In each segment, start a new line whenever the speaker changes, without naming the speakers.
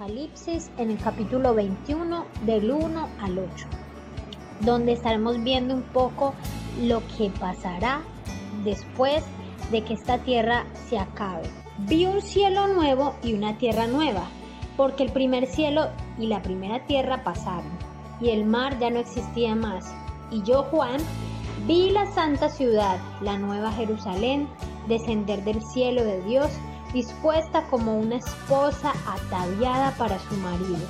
Apocalipsis en el capítulo 21 del 1 al 8, donde estaremos viendo un poco lo que pasará después de que esta tierra se acabe. Vi un cielo nuevo y una tierra nueva, porque el primer cielo y la primera tierra pasaron, y el mar ya no existía más. Y yo, Juan, vi la santa ciudad, la nueva Jerusalén, descender del cielo de Dios, dispuesta como una esposa ataviada para su marido.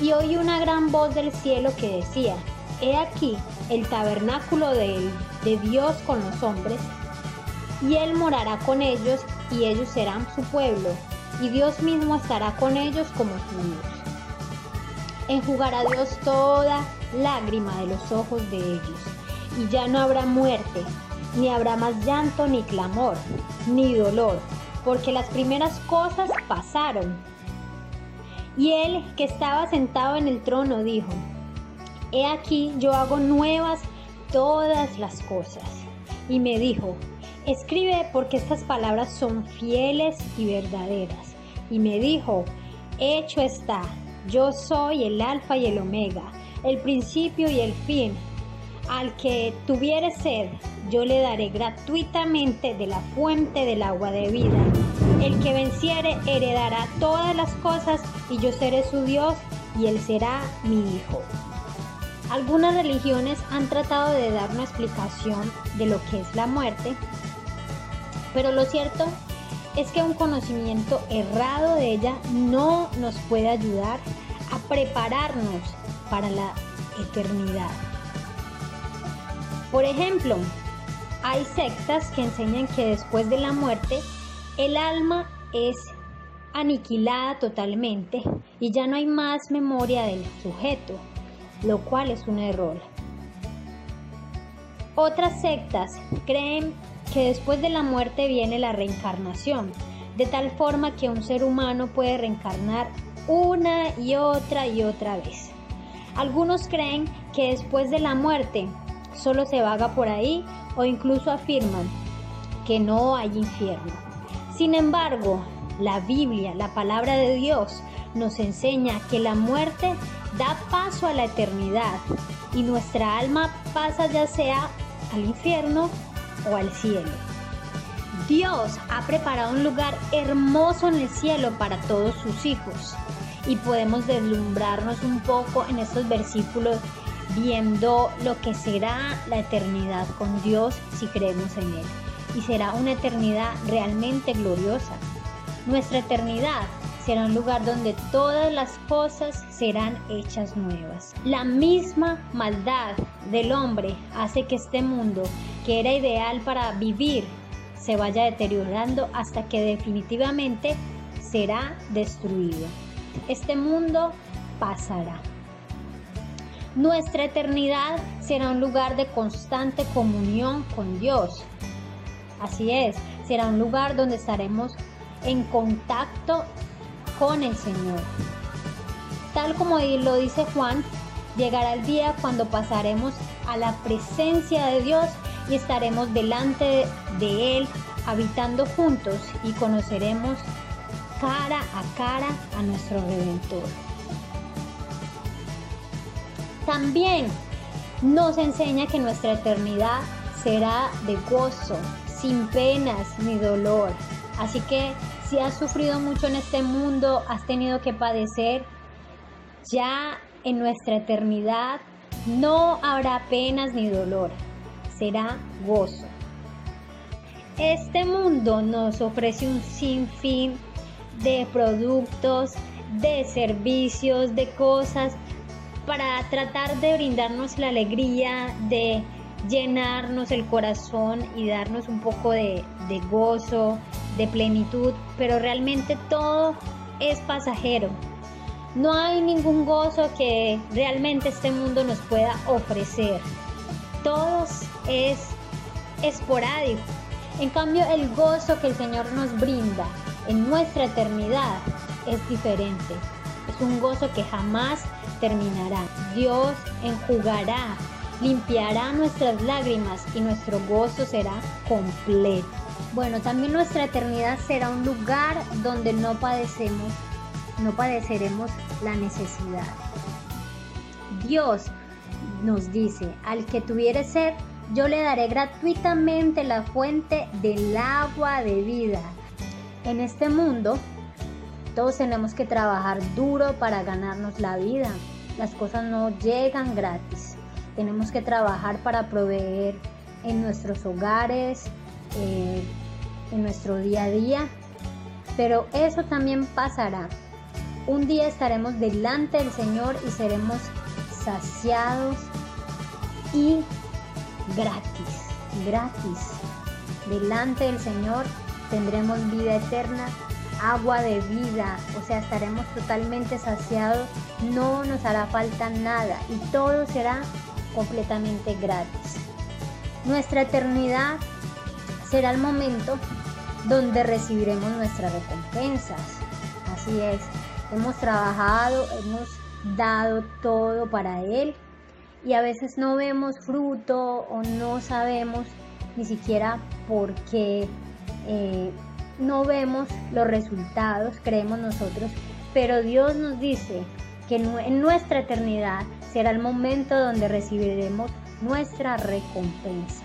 Y oí una gran voz del cielo que decía, He aquí el tabernáculo de, de Dios con los hombres, y Él morará con ellos, y ellos serán su pueblo, y Dios mismo estará con ellos como su Dios. Enjugará Dios toda lágrima de los ojos de ellos, y ya no habrá muerte, ni habrá más llanto, ni clamor, ni dolor, porque las primeras cosas pasaron. Y él que estaba sentado en el trono dijo, He aquí yo hago nuevas todas las cosas. Y me dijo, escribe porque estas palabras son fieles y verdaderas. Y me dijo, hecho está, yo soy el alfa y el omega, el principio y el fin. Al que tuviere sed, yo le daré gratuitamente de la fuente del agua de vida. El que venciere heredará todas las cosas y yo seré su Dios y él será mi hijo. Algunas religiones han tratado de dar una explicación de lo que es la muerte, pero lo cierto es que un conocimiento errado de ella no nos puede ayudar a prepararnos para la eternidad. Por ejemplo, hay sectas que enseñan que después de la muerte el alma es aniquilada totalmente y ya no hay más memoria del sujeto lo cual es un error. Otras sectas creen que después de la muerte viene la reencarnación, de tal forma que un ser humano puede reencarnar una y otra y otra vez. Algunos creen que después de la muerte solo se vaga por ahí o incluso afirman que no hay infierno. Sin embargo, la Biblia, la palabra de Dios, nos enseña que la muerte da paso a la eternidad y nuestra alma pasa ya sea al infierno o al cielo. Dios ha preparado un lugar hermoso en el cielo para todos sus hijos y podemos deslumbrarnos un poco en estos versículos viendo lo que será la eternidad con Dios si creemos en Él. Y será una eternidad realmente gloriosa. Nuestra eternidad será un lugar donde todas las cosas serán hechas nuevas. La misma maldad del hombre hace que este mundo, que era ideal para vivir, se vaya deteriorando hasta que definitivamente será destruido. Este mundo pasará. Nuestra eternidad será un lugar de constante comunión con Dios. Así es, será un lugar donde estaremos en contacto con el Señor. Tal como lo dice Juan, llegará el día cuando pasaremos a la presencia de Dios y estaremos delante de Él, habitando juntos y conoceremos cara a cara a nuestro Redentor. También nos enseña que nuestra eternidad será de gozo, sin penas ni dolor. Así que si has sufrido mucho en este mundo, has tenido que padecer, ya en nuestra eternidad no habrá penas ni dolor, será gozo. Este mundo nos ofrece un sinfín de productos, de servicios, de cosas para tratar de brindarnos la alegría, de llenarnos el corazón y darnos un poco de, gozo, de plenitud, pero realmente todo es pasajero. No hay ningún gozo que realmente este mundo nos pueda ofrecer. Todo es esporádico. En cambio, el gozo que el Señor nos brinda en nuestra eternidad es diferente. Es un gozo que jamás terminará. Dios enjugará, limpiará nuestras lágrimas y nuestro gozo será completo. Bueno, también nuestra eternidad será un lugar donde no padecemos no padeceremos la necesidad. Dios nos dice, al que tuviere sed, yo le daré gratuitamente la fuente del agua de vida. En este mundo, todos tenemos que trabajar duro para ganarnos la vida. Las cosas no llegan gratis. Tenemos que trabajar para proveer en nuestros hogares, eh, en nuestro día a día. Pero eso también pasará. Un día estaremos delante del Señor y seremos saciados y gratis, gratis. Delante del Señor tendremos vida eterna, agua de vida, o sea, estaremos totalmente saciados, no nos hará falta nada y todo será completamente gratis. Nuestra eternidad será el momento donde recibiremos nuestras recompensas. Así es, hemos trabajado, hemos dado todo para Él y a veces no vemos fruto o no sabemos ni siquiera por qué eh, no vemos los resultados, creemos nosotros, pero Dios nos dice que en nuestra eternidad será el momento donde recibiremos nuestra recompensa.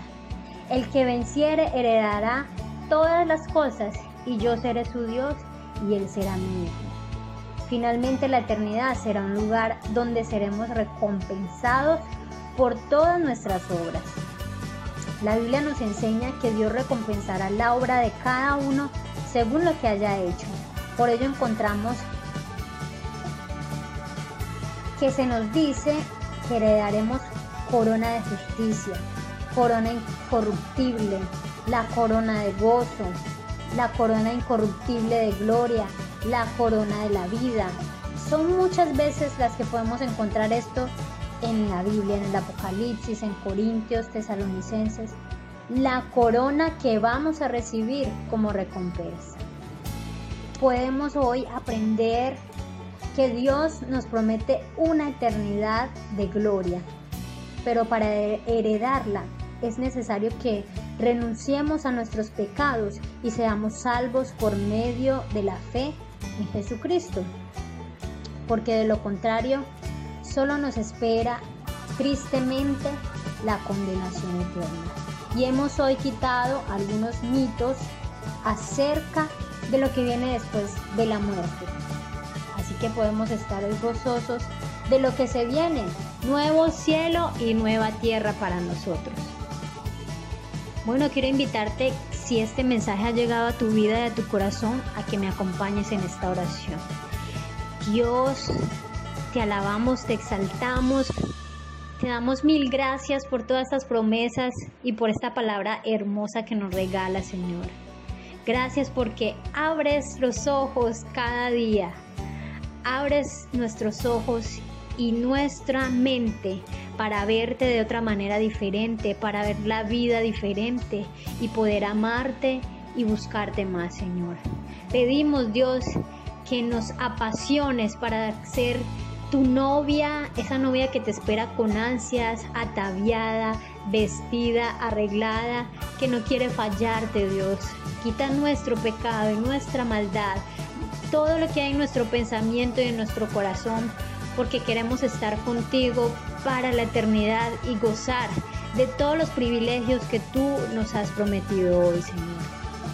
El que venciere heredará todas las cosas y yo seré su Dios y él será mi hijo. Finalmente la eternidad será un lugar donde seremos recompensados por todas nuestras obras. La Biblia nos enseña que Dios recompensará la obra de cada uno según lo que haya hecho. Por ello encontramos que se nos dice que heredaremos corona de justicia, corona incorruptible, la corona de gozo, la corona incorruptible de gloria, la corona de la vida. Son muchas veces las que podemos encontrar esto en la Biblia, en el Apocalipsis, en Corintios, Tesalonicenses, la corona que vamos a recibir como recompensa. Podemos hoy aprender que Dios nos promete una eternidad de gloria, pero para heredarla es necesario que renunciemos a nuestros pecados y seamos salvos por medio de la fe en Jesucristo, porque de lo contrario solo nos espera tristemente la condenación eterna. Y hemos hoy quitado algunos mitos acerca de lo que viene después de la muerte. Así que podemos estar gozosos de lo que se viene, nuevo cielo y nueva tierra para nosotros. Bueno, quiero invitarte, si este mensaje ha llegado a tu vida y a tu corazón, a que me acompañes en esta oración. Dios, te alabamos, te exaltamos, te damos mil gracias por todas estas promesas y por esta palabra hermosa que nos regala, Señor. Gracias porque abres los ojos cada día. Abres nuestros ojos y nuestra mente para verte de otra manera diferente, para ver la vida diferente y poder amarte y buscarte más, Señor. Pedimos, Dios, que nos apasiones para ser tu novia, esa novia que te espera con ansias, ataviada, vestida, arreglada, que no quiere fallarte, Dios. Quita nuestro pecado y nuestra maldad, todo lo que hay en nuestro pensamiento y en nuestro corazón porque queremos estar contigo para la eternidad y gozar de todos los privilegios que tú nos has prometido hoy, Señor.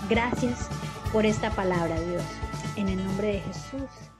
Gracias por esta palabra, Dios. En el nombre de Jesús.